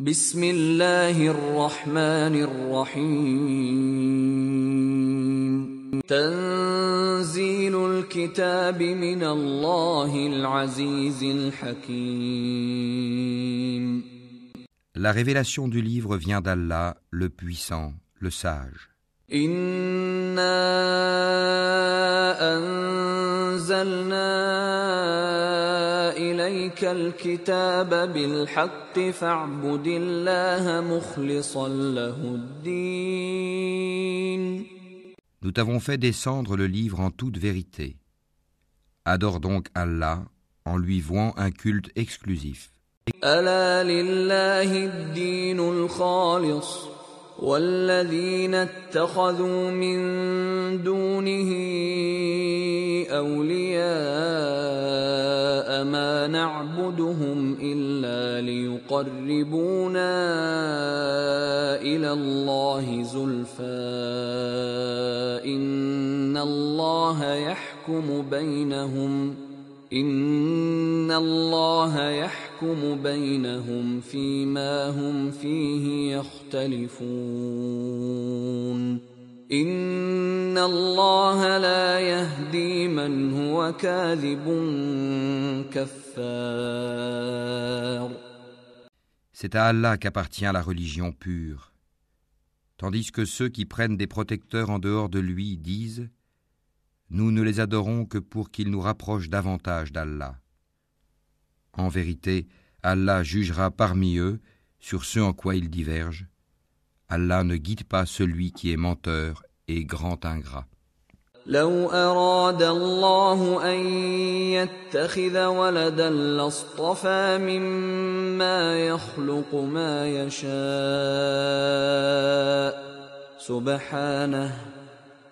بسم الله الرحمن الرحيم تنزيل الكتاب من الله العزيز الحكيم La révélation du livre vient d'Allah, le puissant, le sage. إنا أنزلنا إليك الكتاب بالحق فاعبد الله مخلصا له الدين Nous t'avons fait descendre le livre en toute vérité. Adore donc Allah en lui vouant un culte exclusif. ألا لله الدين الخالص والذين اتخذوا من دونه أولياء ما نعبدهم إلا ليقربونا إلى الله زلفى إن الله يحكم بينهم إن الله يحكم بينهم فيما هم فيه يختلفون إن الله لا يهدي من هو كاذب كفار C'est à Allah qu'appartient la religion pure. Tandis que ceux qui prennent des protecteurs en dehors de lui disent Nous ne les adorons que pour qu'ils nous rapprochent davantage d'Allah. En vérité, Allah jugera parmi eux sur ce en quoi ils divergent. Allah ne guide pas celui qui est menteur et grand ingrat. لو أراد الله أن يتخذ ولدا لاصطفى مما يخلق ما يشاء سبحانه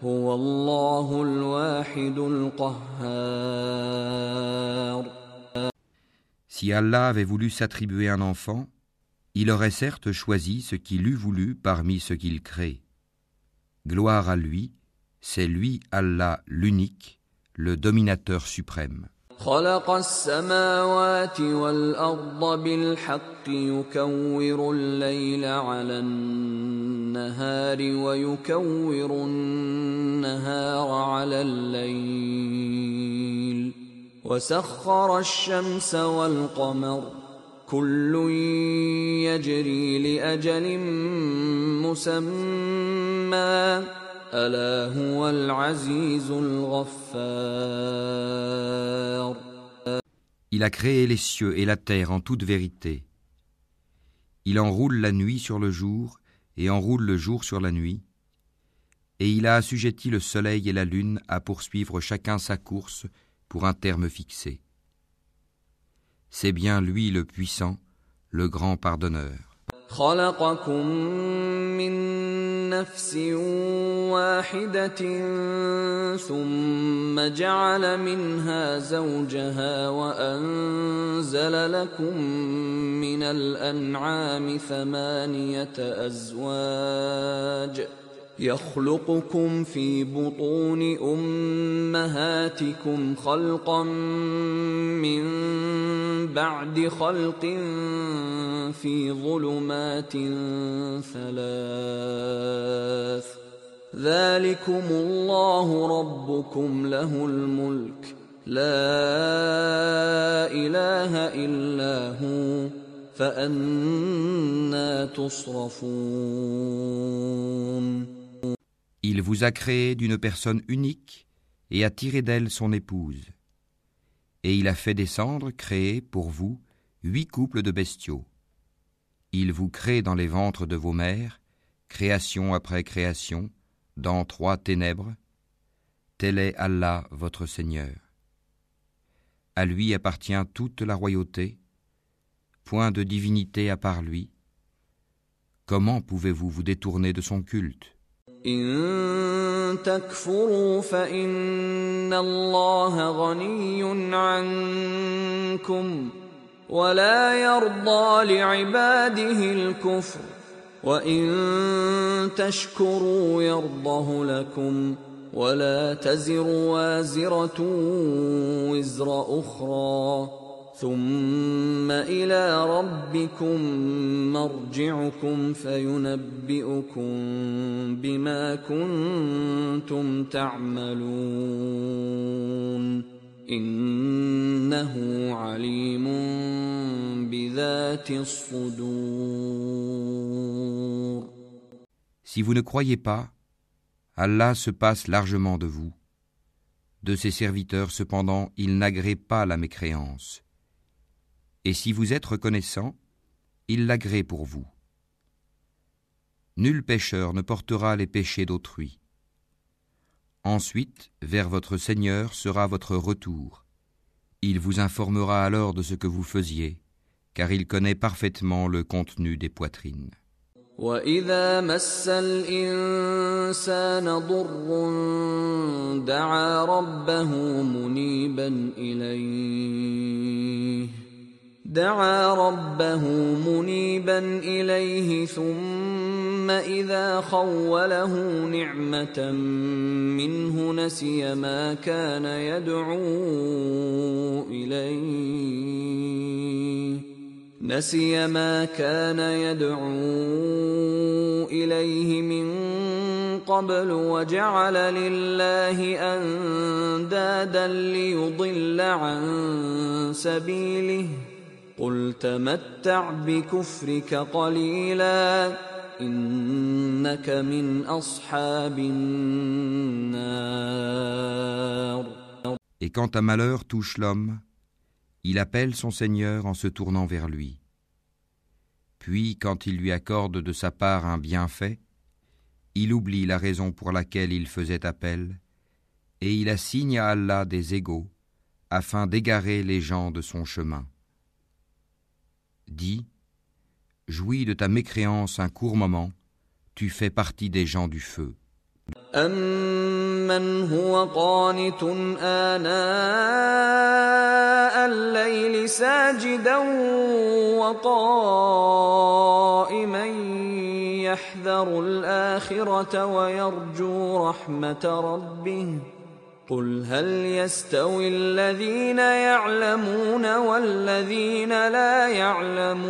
هو الله الواحد القهار Si Allah avait voulu s'attribuer un enfant, il aurait certes choisi ce qu'il eût voulu parmi ce qu'il crée. Gloire à lui, c'est lui Allah l'unique, le dominateur suprême. خلق السماوات والأرض بالحق يكور الليل على النهار ويكور النهار على الليل. وسخر الشمس والقمر كل يجري لأجل مسمى. ألا هو العزيز الغفار Il a créé les cieux et la terre en toute vérité. Il enroule la nuit sur le jour et enroule le jour sur la nuit. Et il a assujetti le soleil et la lune à poursuivre chacun sa course pour un terme fixé. C'est bien lui le puissant, le grand pardonneur. خلقكم من نفس واحدة ثم جعل منها زوجها وأنزل لكم من الأنعام ثمانية أزواج يخلقكم في بطون أمهاتكم خلقا من بعد خلق في ظلمات ثلاث. ذلكم الله ربكم له الملك. لا إله إلا هو فأنا تصرفون. Il vous a créé d'une personne unique et a tiré d'elle son épouse. Et il a fait descendre, créer pour vous, huit couples de bestiaux. Il vous crée dans les ventres de vos mères, création après création, dans trois ténèbres. Tel est Allah votre Seigneur. À lui appartient toute la royauté, point de divinité à part lui. Comment pouvez-vous vous détourner de son culte? إن تكفروا فإن الله غني عنكم ولا يرضى لعباده الكفر وإن تشكروا يرضه لكم ولا تزر وازرة وزر أخرى ثم إلى ربكم مرجعكم فينبئكم بما كنتم تعملون إنه عليم بذات الصدور Si vous ne croyez pas, Allah se passe largement de vous. De ses serviteurs, cependant, il n'agrée pas la mécréance. Et si vous êtes reconnaissant, il l'agrée pour vous. Nul pécheur ne portera les péchés d'autrui. Ensuite, vers votre Seigneur sera votre retour. Il vous informera alors de ce que vous faisiez, car il connaît parfaitement le contenu des poitrines. واذا مس الانسان ضر دعا ربه منيبا اليه دعا ربه منيبا إليه ثم إذا خوله نعمة منه نسي ما كان يدعو إليه نسي ما كان يدعو إليه من قبل وجعل لله أندادا ليضل عن سبيله قل تمتع بكفرك قليلا انك من اصحاب النار Et quand un malheur touche l'homme, il appelle son Seigneur en se tournant vers lui. Puis, quand il lui accorde de sa part un bienfait, il oublie la raison pour laquelle il faisait appel, et il assigne à Allah des égaux, afin d'égarer les gens de son chemin. Dis, jouis de ta mécréance un court moment, tu fais partie des gens du feu. أمن هو قانت آناء الليل ساجدا وقائما يحذر الآخرة ويرجو رحمة ربه قل هل يستوي الذين يعلمون والذين لا يعلمون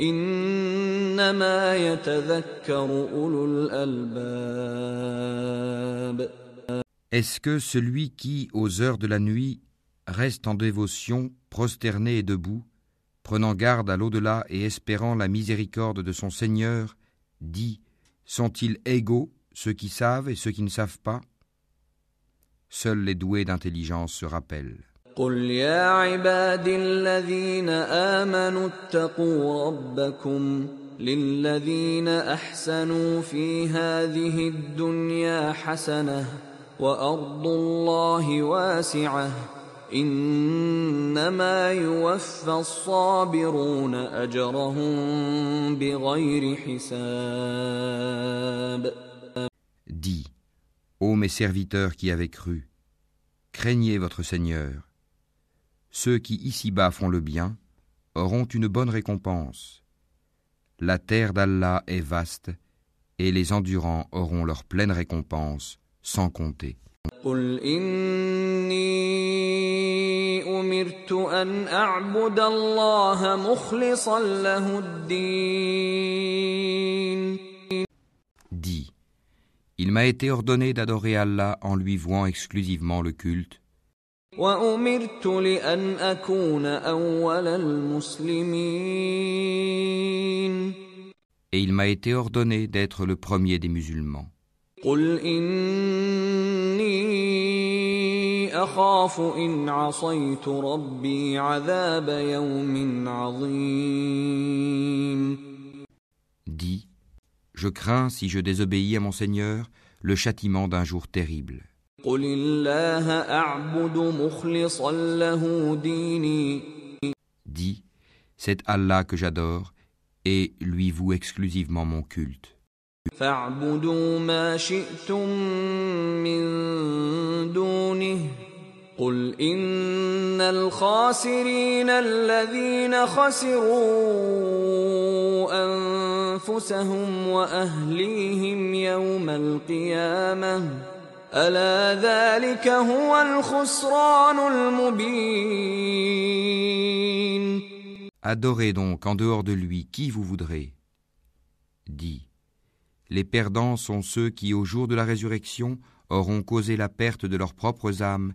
إنما يتذكر أولو الألباب Est-ce que celui qui, aux heures de la nuit, reste en dévotion, prosterné et debout, prenant garde à l'au-delà et espérant la miséricorde de son Seigneur, dit Sont-ils égaux, ceux qui savent et ceux qui ne savent pas Seuls les doués d'intelligence se rappellent. قل يا عبادي الذين آمنوا اتقوا ربكم للذين أحسنوا في هذه الدنيا حسنة وأرض الله واسعة إنما يوفى الصابرون أجرهم بغير حساب ô mes serviteurs qui avez cru, craignez votre Seigneur. Ceux qui ici-bas font le bien auront une bonne récompense. La terre d'Allah est vaste, et les endurants auront leur pleine récompense, sans compter. قل إني أمرت أن أعبد الله مخلصا له الدين Dis, il m'a été ordonné d'adorer Allah en lui vouant exclusivement le culte. Et il m'a été ordonné d'être le premier des musulmans. Dis, je crains, si je désobéis à mon Seigneur, le châtiment d'un jour terrible. Dis, c'est Allah que j'adore, et lui voue exclusivement mon culte فاعبدوا ما شئتم من دونه قل إن الخاسرين الذين خسروا أنفسهم وأهليهم يوم القيامة ألا ذلك هو الخسران المبين Adorez donc en dehors de lui qui vous voudrez. Dis, les perdants sont ceux qui, au jour de la résurrection, auront causé la perte de leurs propres âmes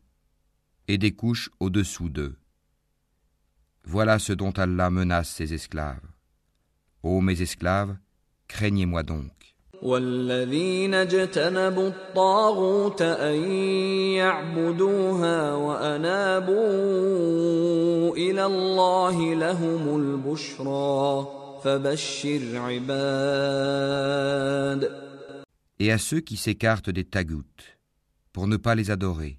et des couches au-dessous d'eux. Voilà ce dont Allah menace ses esclaves. Ô mes esclaves, craignez-moi donc. والذين اجتنبوا الطاغوت أن يعبدوها وأنابوا إلى الله لهم البشرى فبشر عباد Et à ceux qui s'écartent des tagoutes, pour ne pas les adorer,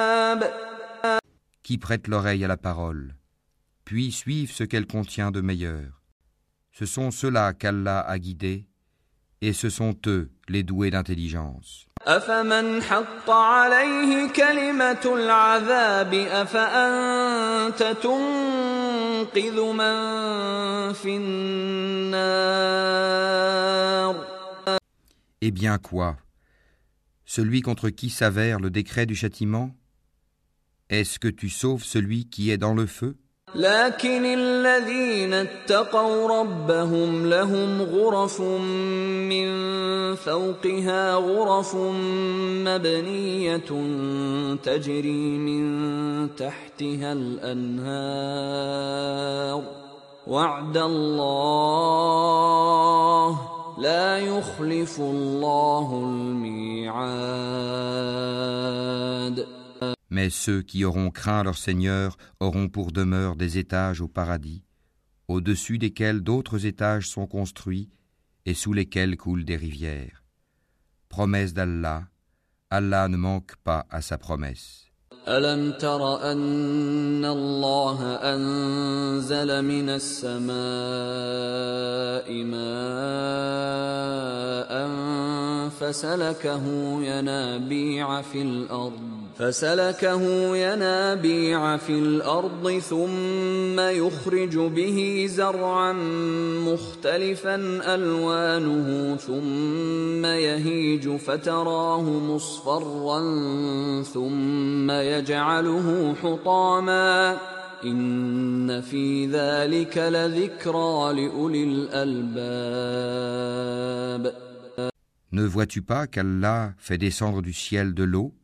qui prêtent l'oreille à la parole, puis suivent ce qu'elle contient de meilleur. Ce sont ceux-là qu'Allah a guidés, et ce sont eux les doués d'intelligence. Eh bien quoi? Celui contre qui s'avère le décret du châtiment? Est-ce que tu sauves celui qui est dans le feu? لكن الذين اتقوا ربهم لهم غرف من فوقها غرف مبنية تجري من تحتها الأنهار. وعد الله لا يخلف الله الميعاد. Mais ceux qui auront craint leur Seigneur auront pour demeure des étages au paradis, au-dessus desquels d'autres étages sont construits et sous lesquels coulent des rivières. Promesse d'Allah, Allah ne manque pas à sa promesse. ألم تر أن الله أنزل من السماء ماء فسلكه ينابيع في الأرض فسلكه ينابيع في الأرض ثم يخرج به زرعا مختلفا ألوانه ثم يهيج فتراه مصفرا ثم يجعله حطاما إن في ذلك لذكرى لأولي الألباب Ne vois-tu pas qu'Allah fait descendre du ciel de l'eau,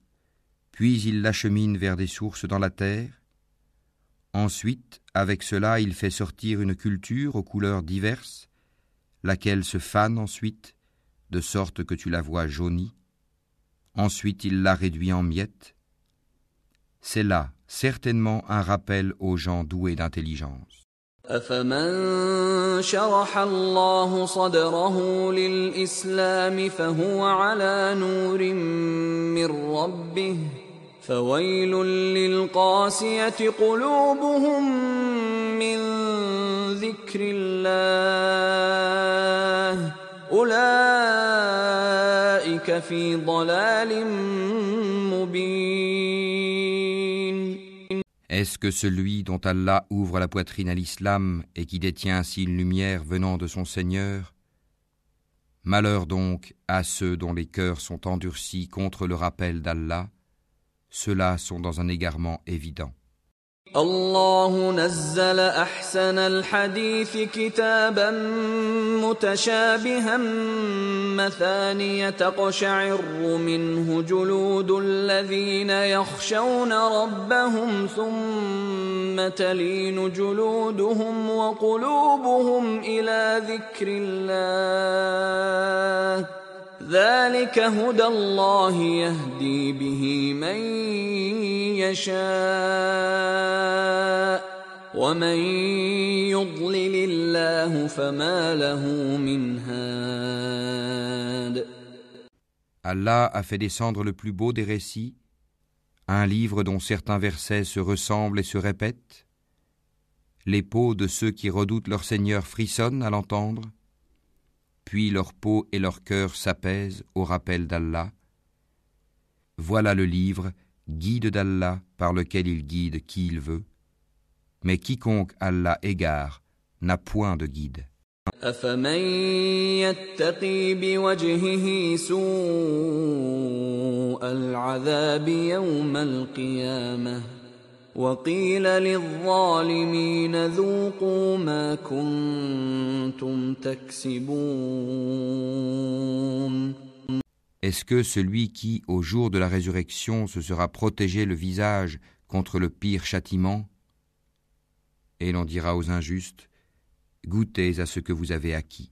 puis il l'achemine vers des sources dans la terre Ensuite, avec cela, il fait sortir une culture aux couleurs diverses, laquelle se fane ensuite, de sorte que tu la vois jaunie. Ensuite, il la réduit en miettes. C'est là, certainement, un rappel aux gens doués d'intelligence. أفمن شرح الله صدره للإسلام فهو على نور من ربه فويل للقاسية قلوبهم من ذكر الله أولئك في ضلال مبين Est-ce que celui dont Allah ouvre la poitrine à l'islam et qui détient ainsi une lumière venant de son Seigneur? Malheur donc à ceux dont les cœurs sont endurcis contre le rappel d'Allah, ceux-là sont dans un égarement évident. الله نزل أحسن الحديث كتابا متشابها مثانية تقشعر منه جلود الذين يخشون ربهم ثم تلين جلودهم وقلوبهم إلى ذكر الله ذلك هدى الله يهدي به من يشاء ومن يضلل الله فما له من هاد Allah a fait descendre le plus beau des récits, un livre dont certains versets se ressemblent et se répètent. Les peaux de ceux qui redoutent leur Seigneur frissonnent à l'entendre, puis leur peau et leur cœur s'apaisent au rappel d'Allah. Voilà le livre, guide d'Allah, par lequel il guide qui il veut. Mais quiconque Allah égare n'a point de guide. Est-ce que celui qui, au jour de la résurrection, se sera protégé le visage contre le pire châtiment? Et l'on dira aux injustes, goûtez à ce que vous avez acquis.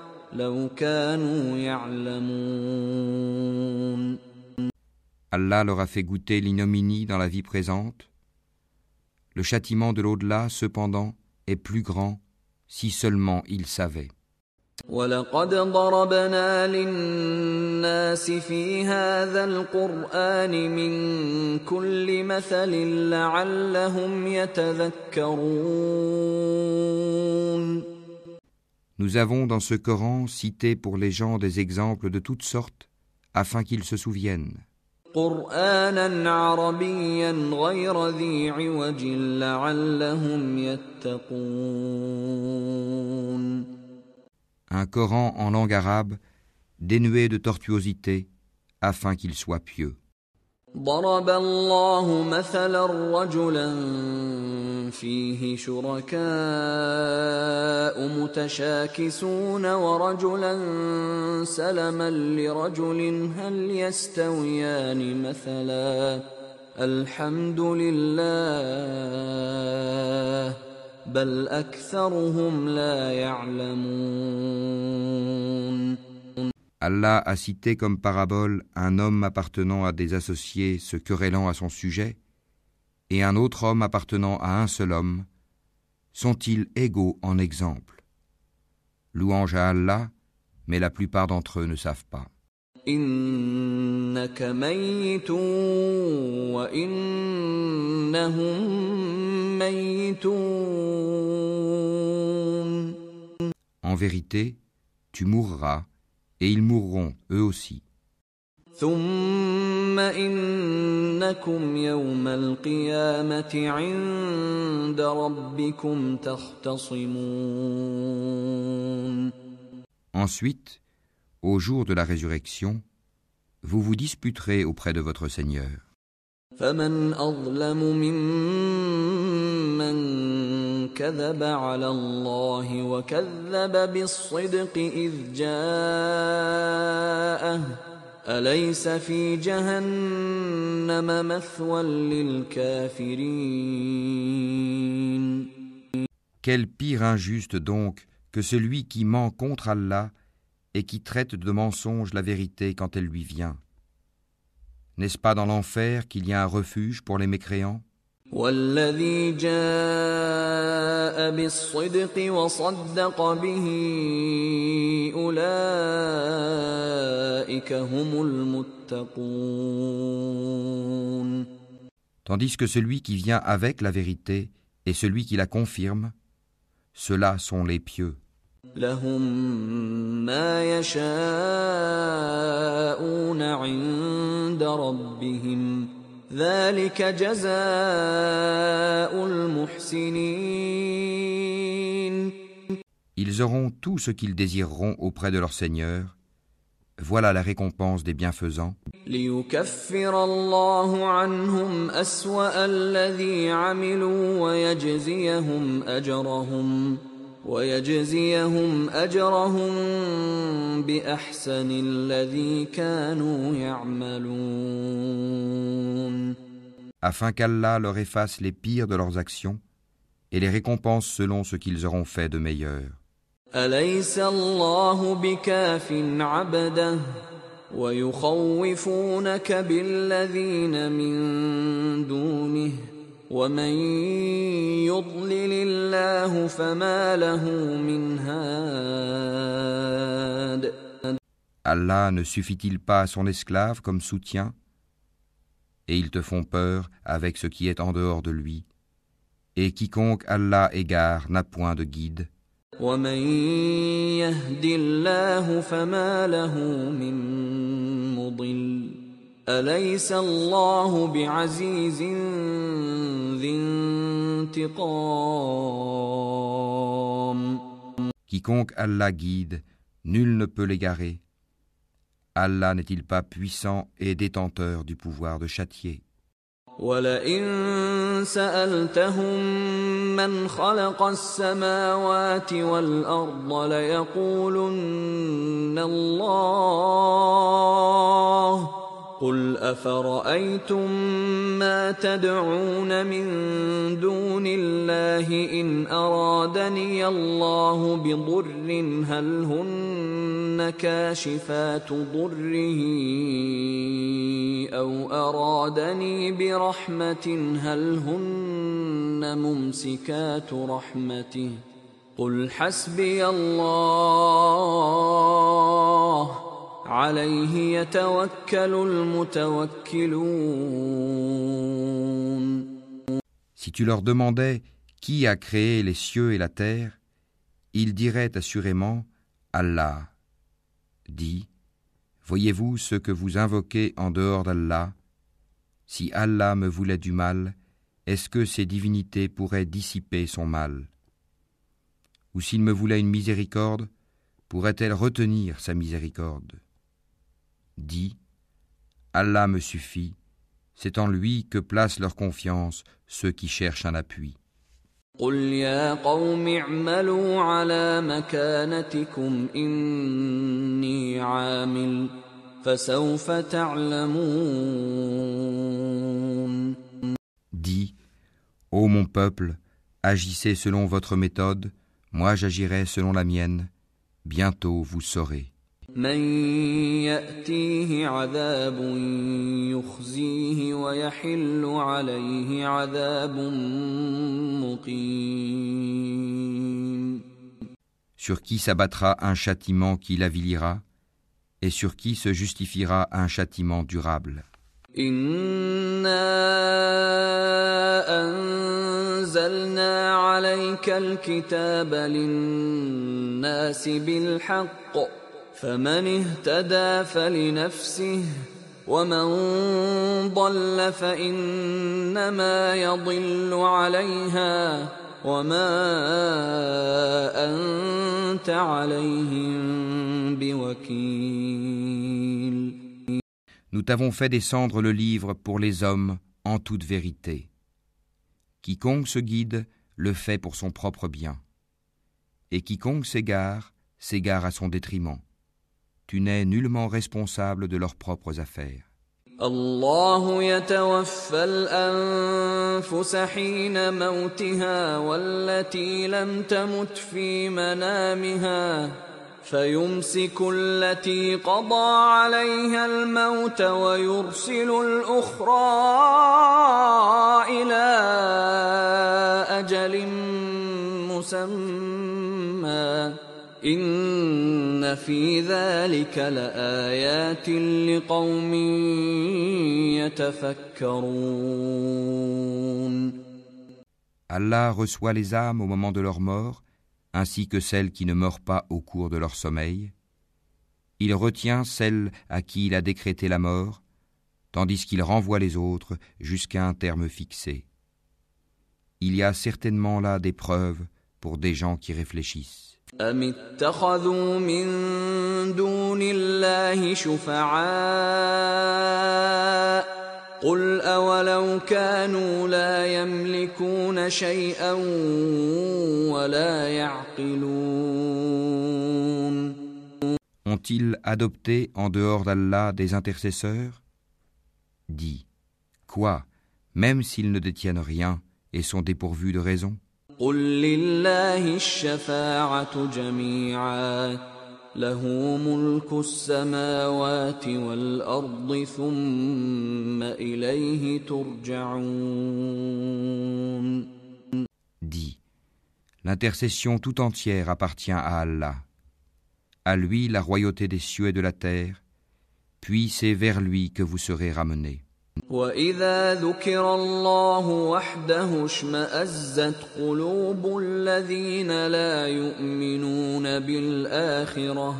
Allah leur a fait goûter l'ignominie dans la vie présente. Le châtiment de l'au-delà, cependant, est plus grand si seulement ils savaient. Nous avons dans ce Coran cité pour les gens des exemples de toutes sortes afin qu'ils se souviennent. Un Coran en langue arabe dénué de tortuosité afin qu'il soit pieux. ضرب الله مثلا رجلا فيه شركاء متشاكسون ورجلا سلما لرجل هل يستويان مثلا؟ الحمد لله بل أكثرهم لا يعلمون. Allah a cité comme parabole un homme appartenant à des associés se querellant à son sujet, et un autre homme appartenant à un seul homme, sont-ils égaux en exemple? Louange à Allah, mais la plupart d'entre eux ne savent pas. En vérité, tu mourras et ils mourront eux aussi. Ensuite, au jour de la résurrection, vous vous disputerez auprès de votre Seigneur. كذب على الله وكذب بالصدق إذ جاءه أليس في جهنم مثوى للكافرين Quel pire injuste donc que celui qui ment contre Allah et qui traite de mensonge la vérité quand elle lui vient. N'est-ce pas dans l'enfer qu'il y a un refuge pour les mécréants والذي جاء بالصدق وصدق به أولئك هم المتقون Tandis que celui qui vient avec la vérité et celui qui la confirme, ceux-là sont les pieux. لهم ما يشاءون عند ربهم ذلك جزاء المحسنين Ils auront tout ce qu'ils désireront auprès de leur Seigneur. Voilà la récompense des bienfaisants. ليكفر الله عنهم أسوأ الذي عملوا ويجزيهم أجرهم ويجزيهم أجرهم بأحسن الذي كانوا يعملون afin qu'Allah leur efface les pires de leurs actions et les récompense selon ce qu'ils auront fait de meilleur. أليس الله بكاف عبده ويخوفونك بالذين من دونه ومن يضلل الله فما له من هاد Allah ne suffit-il pas à son esclave comme soutien Et ils te font peur avec ce qui est en dehors de lui. Et quiconque Allah égare n'a point de guide. ومن يهد الله فما له من مضل أليس الله بعزيز ذي انتقام Quiconque Allah guide, nul ne peut l'égarer. Allah n'est-il pas puissant et détenteur du pouvoir de châtier ولئن سألتهم من خلق السماوات والأرض ليقولن الله قل أفرأيتم ما تدعون من دون الله إن أرادني الله بضر هل هن كاشفات ضره أو أرادني برحمة هل هن ممسكات رحمته قل حسبي الله عليه يتوكل المتوكلون Si tu leur demandais qui a créé les cieux et la terre, ils diraient assurément Allah. Dis, voyez-vous ce que vous invoquez en dehors d'Allah Si Allah me voulait du mal, est-ce que ces divinités pourraient dissiper son mal Ou s'il me voulait une miséricorde, pourrait-elle retenir sa miséricorde Dis, Allah me suffit, c'est en lui que placent leur confiance ceux qui cherchent un appui. قل يا قوم اعملوا على مكانتكم إني عامل فسوف تعلمون Dis, Ô mon peuple, agissez selon votre méthode, moi j'agirai selon la mienne, bientôt vous saurez. من يأتيه عذاب يخزيه ويحل عليه عذاب مقيم Sur qui s'abattra un châtiment qui l'avilira, et sur qui se justifiera un châtiment durable. إنا أنزلنا عليك الكتاب للناس بالحق فمن اهتدى فلنفسه ومن ضل فإنما يضل عليها وما أنت عليهم بوكيل Nous t'avons fait descendre le livre pour les hommes en toute vérité. Quiconque se guide le fait pour son propre bien. Et quiconque s'égare, s'égare à son détriment. Tu n'es nullement responsable de leurs propres affaires. الله يتوفى الأنفس حين موتها والتي لم تمت في منامها فيمسك التي قضى عليها الموت ويرسل الأخرى إلى أجل مسمى إن في ذلك لآيات لقوم يتفكرون Allah reçoit les âmes au moment de leur mort, ainsi que celles qui ne meurent pas au cours de leur sommeil. Il retient celles à qui il a décrété la mort, tandis qu'il renvoie les autres jusqu'à un terme fixé. Il y a certainement là des preuves pour des gens qui réfléchissent. Ont-ils adopté en dehors d'Allah des intercesseurs? Dis, quoi, même s'ils ne détiennent rien et sont dépourvus de raison? Dis, l'intercession tout entière appartient à Allah. À lui la royauté des cieux et de la terre, puis c'est vers lui que vous serez ramenés. واذا ذكر الله وحده اشمازت قلوب الذين لا يؤمنون بالاخره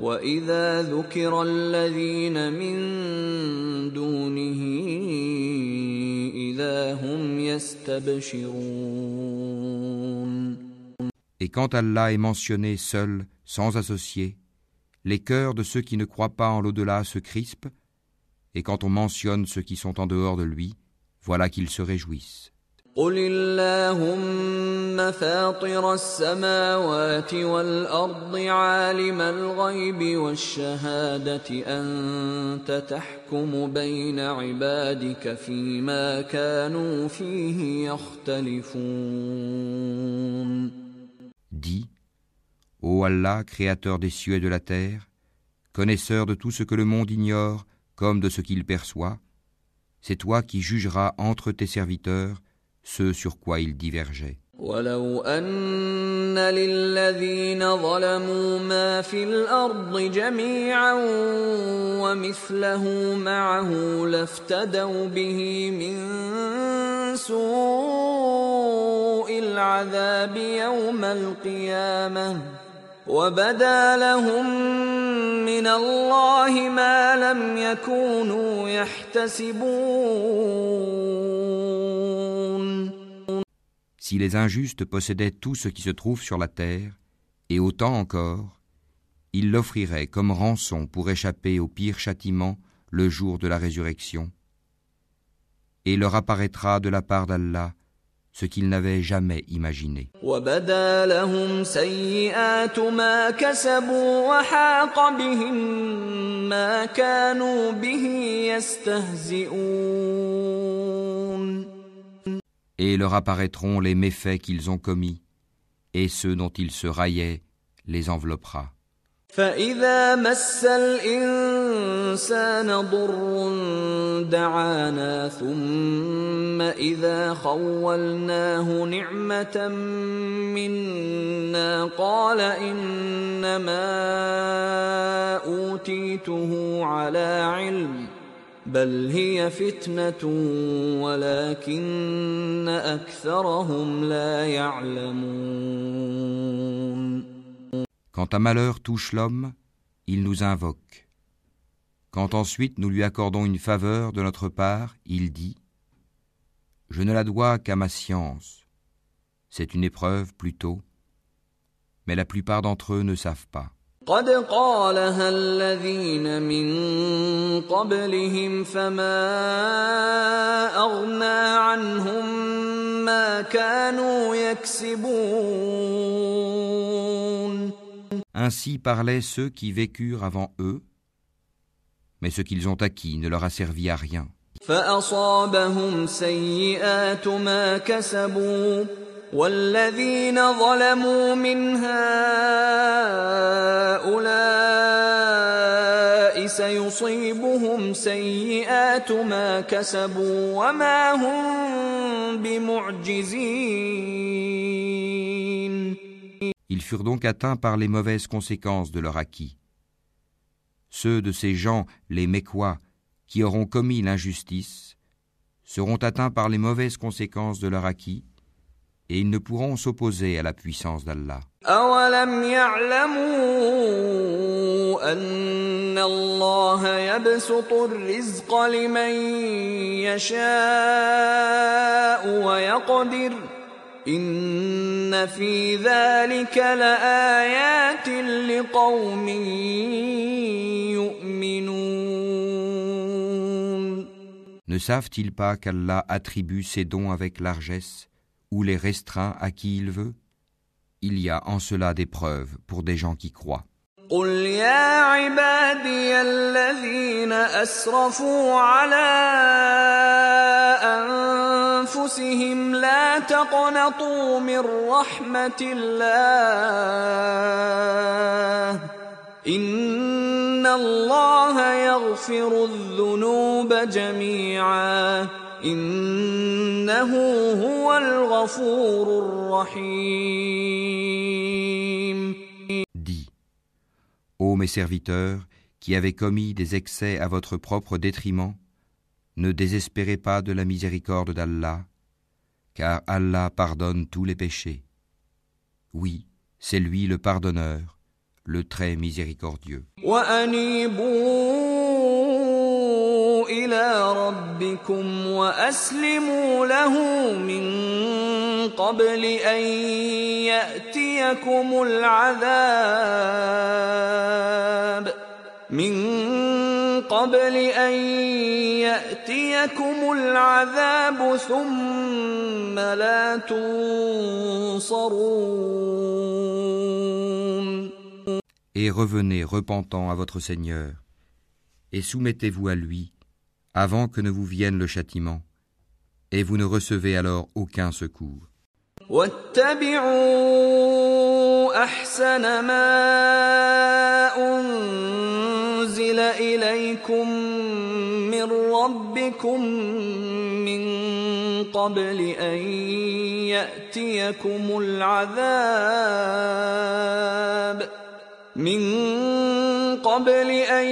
واذا ذكر الذين من دونه اذا هم يستبشرون Et quand Allah est mentionné seul, sans associé, les cœurs de ceux qui ne croient pas en l'au-delà se crispent Et quand on mentionne ceux qui sont en dehors de lui, voilà qu'ils se réjouissent. قل اللهم فاطر السماوات والأرض عالم الغيب والشهادة أنت تحكم بين عبادك فيما كانوا فيه يختلفون Dis, Ô Allah, créateur des cieux et de la terre, connaisseur de tout ce que le monde ignore, comme de ce qu'il perçoit, c'est toi qui jugeras entre tes serviteurs ce sur quoi ils divergeaient. ولو أن للذين ظلموا ما في الأرض جميعا ومثله معه لافتدوا به من سوء العذاب يوم القيامة وبدا لهم Si les injustes possédaient tout ce qui se trouve sur la terre, et autant encore, ils l'offriraient comme rançon pour échapper au pire châtiment le jour de la résurrection. Et leur apparaîtra de la part d'Allah ce qu'ils n'avaient jamais imaginé. Et leur apparaîtront les méfaits qu'ils ont commis, et ceux dont ils se raillaient les enveloppera. الإنسان ضر دعانا ثم إذا خولناه نعمة منا قال إنما أوتيته على علم بل هي فتنة ولكن أكثرهم لا يعلمون Quand un malheur touche l'homme, il nous invoque. Quand ensuite nous lui accordons une faveur de notre part, il dit Je ne la dois qu'à ma science. C'est une épreuve plutôt, mais la plupart d'entre eux ne savent pas. Ainsi parlaient ceux qui vécurent avant eux, mais ce qu'ils ont acquis ne leur a servi à rien. Ils furent donc atteints par les mauvaises conséquences de leur acquis. Ceux de ces gens, les Mécois, qui auront commis l'injustice, seront atteints par les mauvaises conséquences de leur acquis, et ils ne pourront s'opposer à la puissance d'Allah. إن في ذلك لآيات لقوم يؤمنون Ne savent-ils pas qu'Allah attribue ses dons avec largesse ou les restreint à qui il veut Il y a en cela des preuves pour des gens qui croient. قل يا عبادي الذين أسرفوا على أنفسهم لا تقنطوا من رحمة الله. إن الله يغفر الذنوب جميعا. إنه هو الغفور الرحيم. Dis, ô mes serviteurs, qui avez commis des excès à votre propre détriment, ne désespérez pas de la miséricorde d'Allah, car Allah pardonne tous les péchés. Oui, c'est lui le pardonneur, le très miséricordieux. قبل أن يأتيكم العذاب من قبل أن يأتيكم العذاب ثم لا تنصرون Et revenez repentant à votre Seigneur, et soumettez-vous à lui, avant que ne vous vienne le châtiment, et vous ne recevez alors aucun secours. واتبعوا احسن ما أنزل إليكم من ربكم من قبل أن يأتيكم العذاب من قبل أن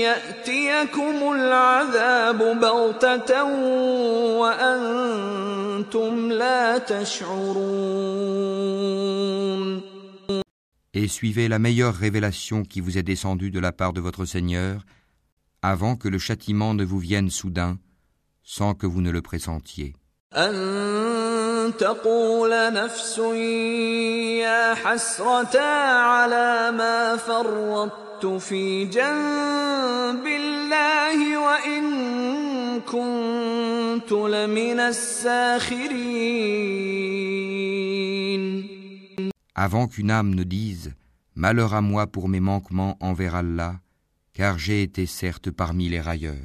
يأتيكم العذاب بغتة وأنتم لا تشعرون Et suivez la meilleure révélation qui vous est descendue de la part de votre Seigneur, avant que le châtiment ne vous vienne soudain, sans que vous ne le pressentiez avant qu'une âme ne dise Malheur à moi pour mes manquements envers Allah, car j'ai été certes parmi les railleurs.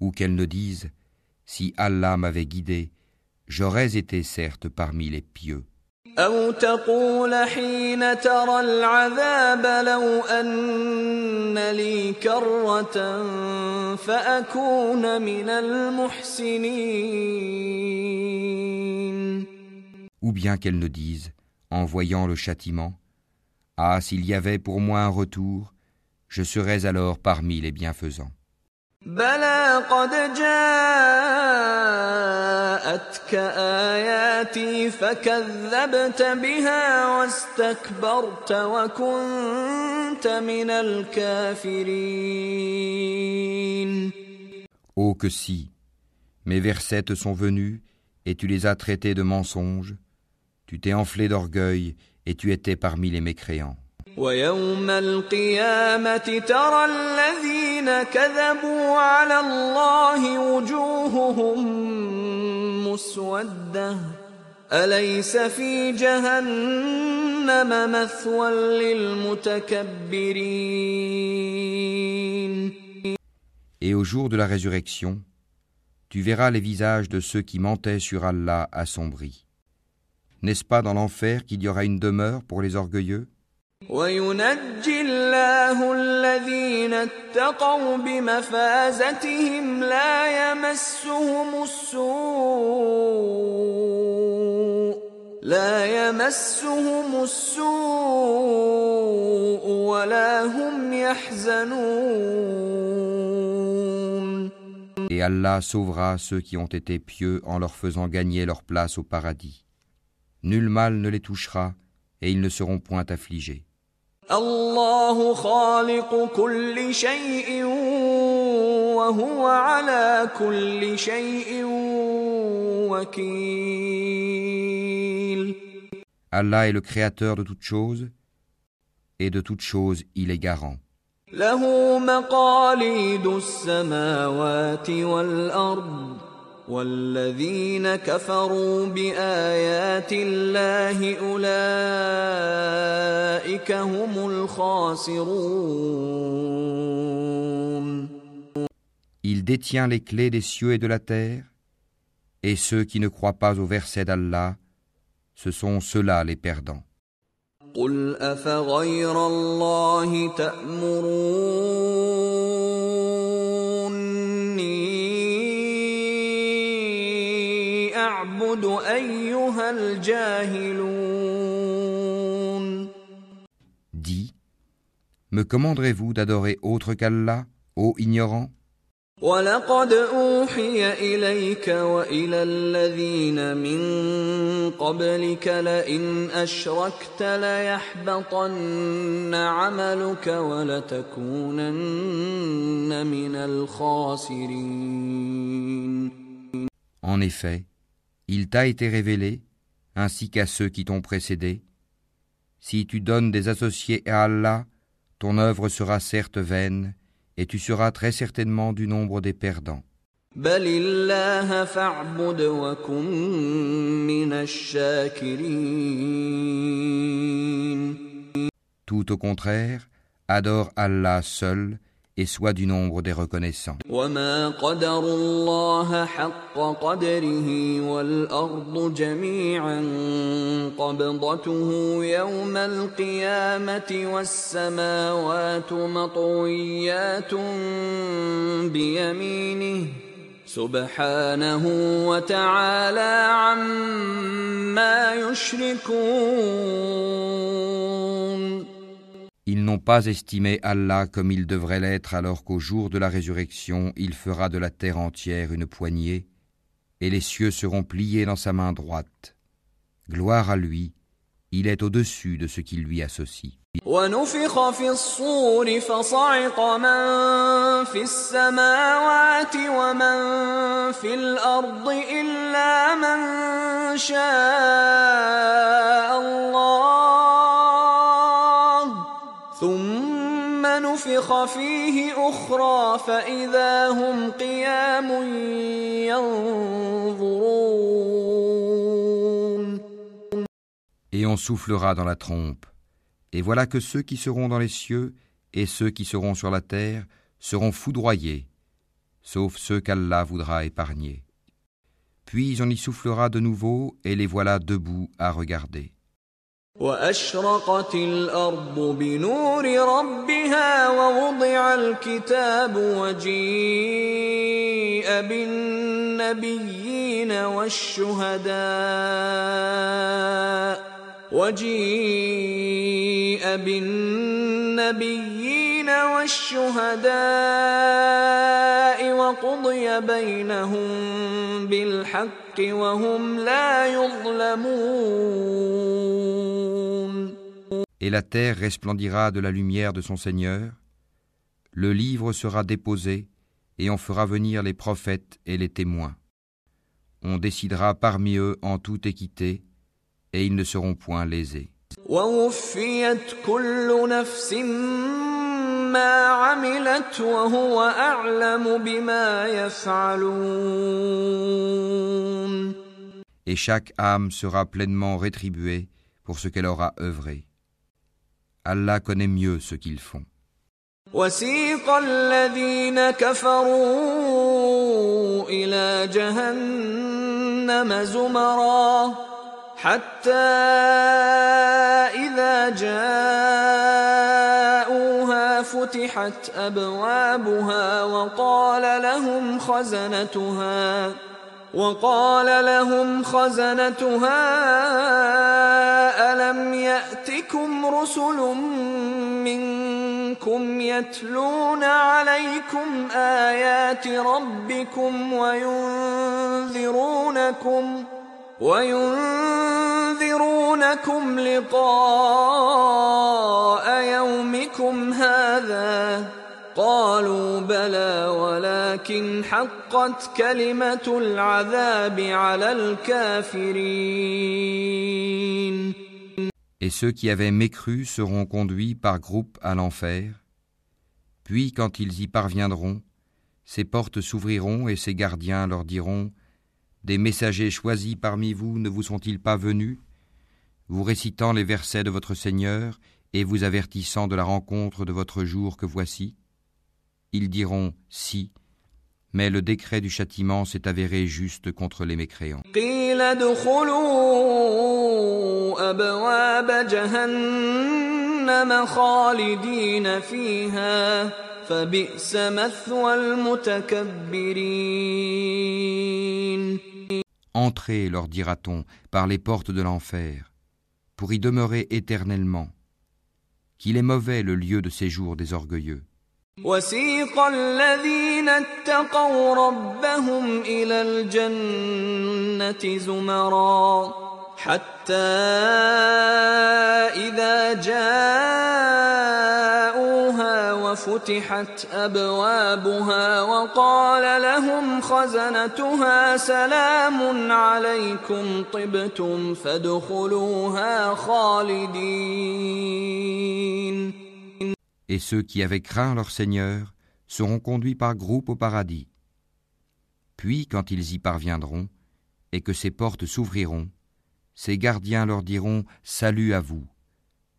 Ou qu'elle ne dise Si Allah m'avait guidé, j'aurais été certes parmi les pieux. أو تقول حين ترى العذاب لو أن لي كرة فأكون من المحسنين Ou bien qu'elle ne dise, en voyant le châtiment, Ah, s'il y avait pour moi un retour, je serais alors parmi les bienfaisants. بلى قد جاءتك آياتي فكذبت بها واستكبرت وكنت من الكافرين Oh que si Mes versets te sont venus, et tu les as traités de mensonges, tu t'es enflé d'orgueil, et tu étais parmi les mécréants. ويوم القيامة ترى الذين كذبوا على الله وجوههم مسودة أليس في جهنم مثوى للمتكبرين Et au jour de la résurrection, tu verras les visages de ceux qui mentaient sur Allah assombris. N'est-ce pas dans l'enfer qu'il y aura une demeure pour les orgueilleux وينجي الله الذين اتقوا بمفازتهم لا يمسهم السوء لا يمسهم السوء ولا هم يحزنون Et Allah sauvera ceux qui ont été pieux en leur faisant gagner leur place au paradis. Nul mal ne les touchera et ils ne seront point affligés. الله خالق كل شيء وهو على كل شيء وكيل Allah est le créateur de toutes choses et de toutes choses il est garant. له مقاليد السماوات والأرض والذين كفروا بآيات الله أولئك هم الخاسرون Il détient les clés des cieux et de la terre, et ceux qui ne croient pas au verset d'Allah, ce sont ceux-là les perdants. قل أفغير الله تأمروني أعبد أيها الجاهلون. Dis, me commanderez-vous d'adorer autre qu'Allah, ô ignorant? ولقد أوحي إليك وإلى الذين من قبلك لئن أشركت ليحبطن عملك ولتكونن من الخاسرين. En effet, il t'a été révélé, ainsi qu'à ceux qui t'ont précédé. Si tu donnes des associés à Allah, ton œuvre sera certes vaine, et tu seras très certainement du nombre des perdants. Tout au contraire, adore Allah seul, et sois du nombre des reconnaissants. Ils n'ont pas estimé Allah comme il devrait l'être alors qu'au jour de la résurrection il fera de la terre entière une poignée, et les cieux seront pliés dans sa main droite. Gloire à lui, il est au-dessus de ce qui lui associe. ونفخ في الصور فصعق من في السماوات ومن في الأرض إلا من شاء الله ثم نفخ فيه أخرى فإذا هم قيام ينظرون Et on soufflera dans la trompe. Et voilà que ceux qui seront dans les cieux et ceux qui seront sur la terre seront foudroyés, sauf ceux qu'Allah voudra épargner. Puis on y soufflera de nouveau et les voilà debout à regarder. وأشرقت الأرض بنور ربها ووضع الكتاب وجيء بالنبيين والشهداء وجيء بالنبيين والشهداء وقضي بينهم بالحق وهم لا يظلمون et la terre resplendira de la lumière de son Seigneur. Le livre sera déposé, et on fera venir les prophètes et les témoins. On décidera parmi eux en toute équité, et ils ne seront point lésés. Et chaque âme sera pleinement rétribuée pour ce qu'elle aura œuvré. Allah connaît mieux ce qu'ils font. وسيق الذين كفروا إلى جهنم زمرا حتى إذا جاءوها فتحت أبوابها وقال لهم خزنتها وقال لهم خزنتها ألم يأتكم رسل منكم يتلون عليكم آيات ربكم وينذرونكم وينذرونكم لقاء يومكم هذا قالوا بلى ولكن حقت كلمة العذاب على الكافرين Et ceux qui avaient mécru seront conduits par groupes à l'enfer. Puis, quand ils y parviendront, ces portes s'ouvriront et ces gardiens leur diront Des messagers choisis parmi vous ne vous sont-ils pas venus Vous récitant les versets de votre Seigneur et vous avertissant de la rencontre de votre jour que voici ils diront Si, mais le décret du châtiment s'est avéré juste contre les mécréants. Entrez, leur dira-t-on, par les portes de l'enfer, pour y demeurer éternellement. Qu'il est mauvais le lieu de séjour des orgueilleux. وسيق الذين اتقوا ربهم إلى الجنة زمرا حتى إذا جاءوها وفتحت أبوابها وقال لهم خزنتها سلام عليكم طبتم فادخلوها خالدين. Et ceux qui avaient craint leur Seigneur seront conduits par groupes au paradis. Puis, quand ils y parviendront, et que ces portes s'ouvriront, ces gardiens leur diront Salut à vous.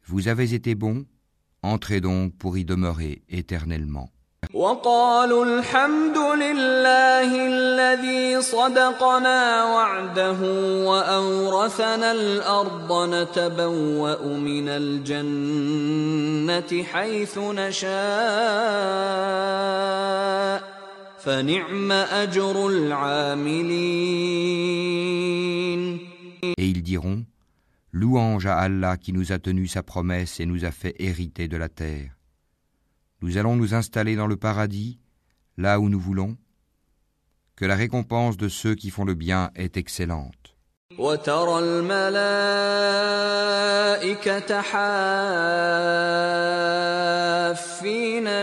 Vous avez été bons, entrez donc pour y demeurer éternellement. وقالوا الحمد لله الذي صدقنا وعده وأورثنا الأرض نتبوأ من الجنة حيث نشاء فنعم أجر العاملين Et ils diront Louange à Allah qui nous a tenu sa promesse et nous a fait hériter de la terre. Nous allons nous installer dans le paradis, là où nous voulons, que la récompense de ceux qui font le bien est excellente. وترى الملائكة حافين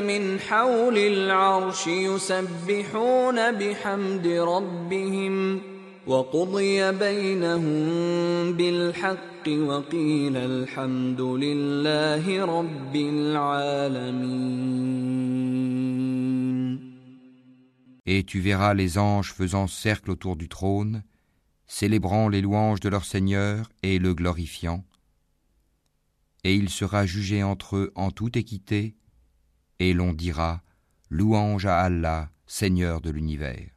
من حول العرش يسبحون بحمد ربهم وقضي بينهم بالحق وقيل الحمد لله رب العالمين Et tu verras les anges faisant cercle autour du trône, célébrant les louanges de leur Seigneur et le glorifiant. Et il sera jugé entre eux en toute équité, et l'on dira Louange à Allah, Seigneur de l'univers.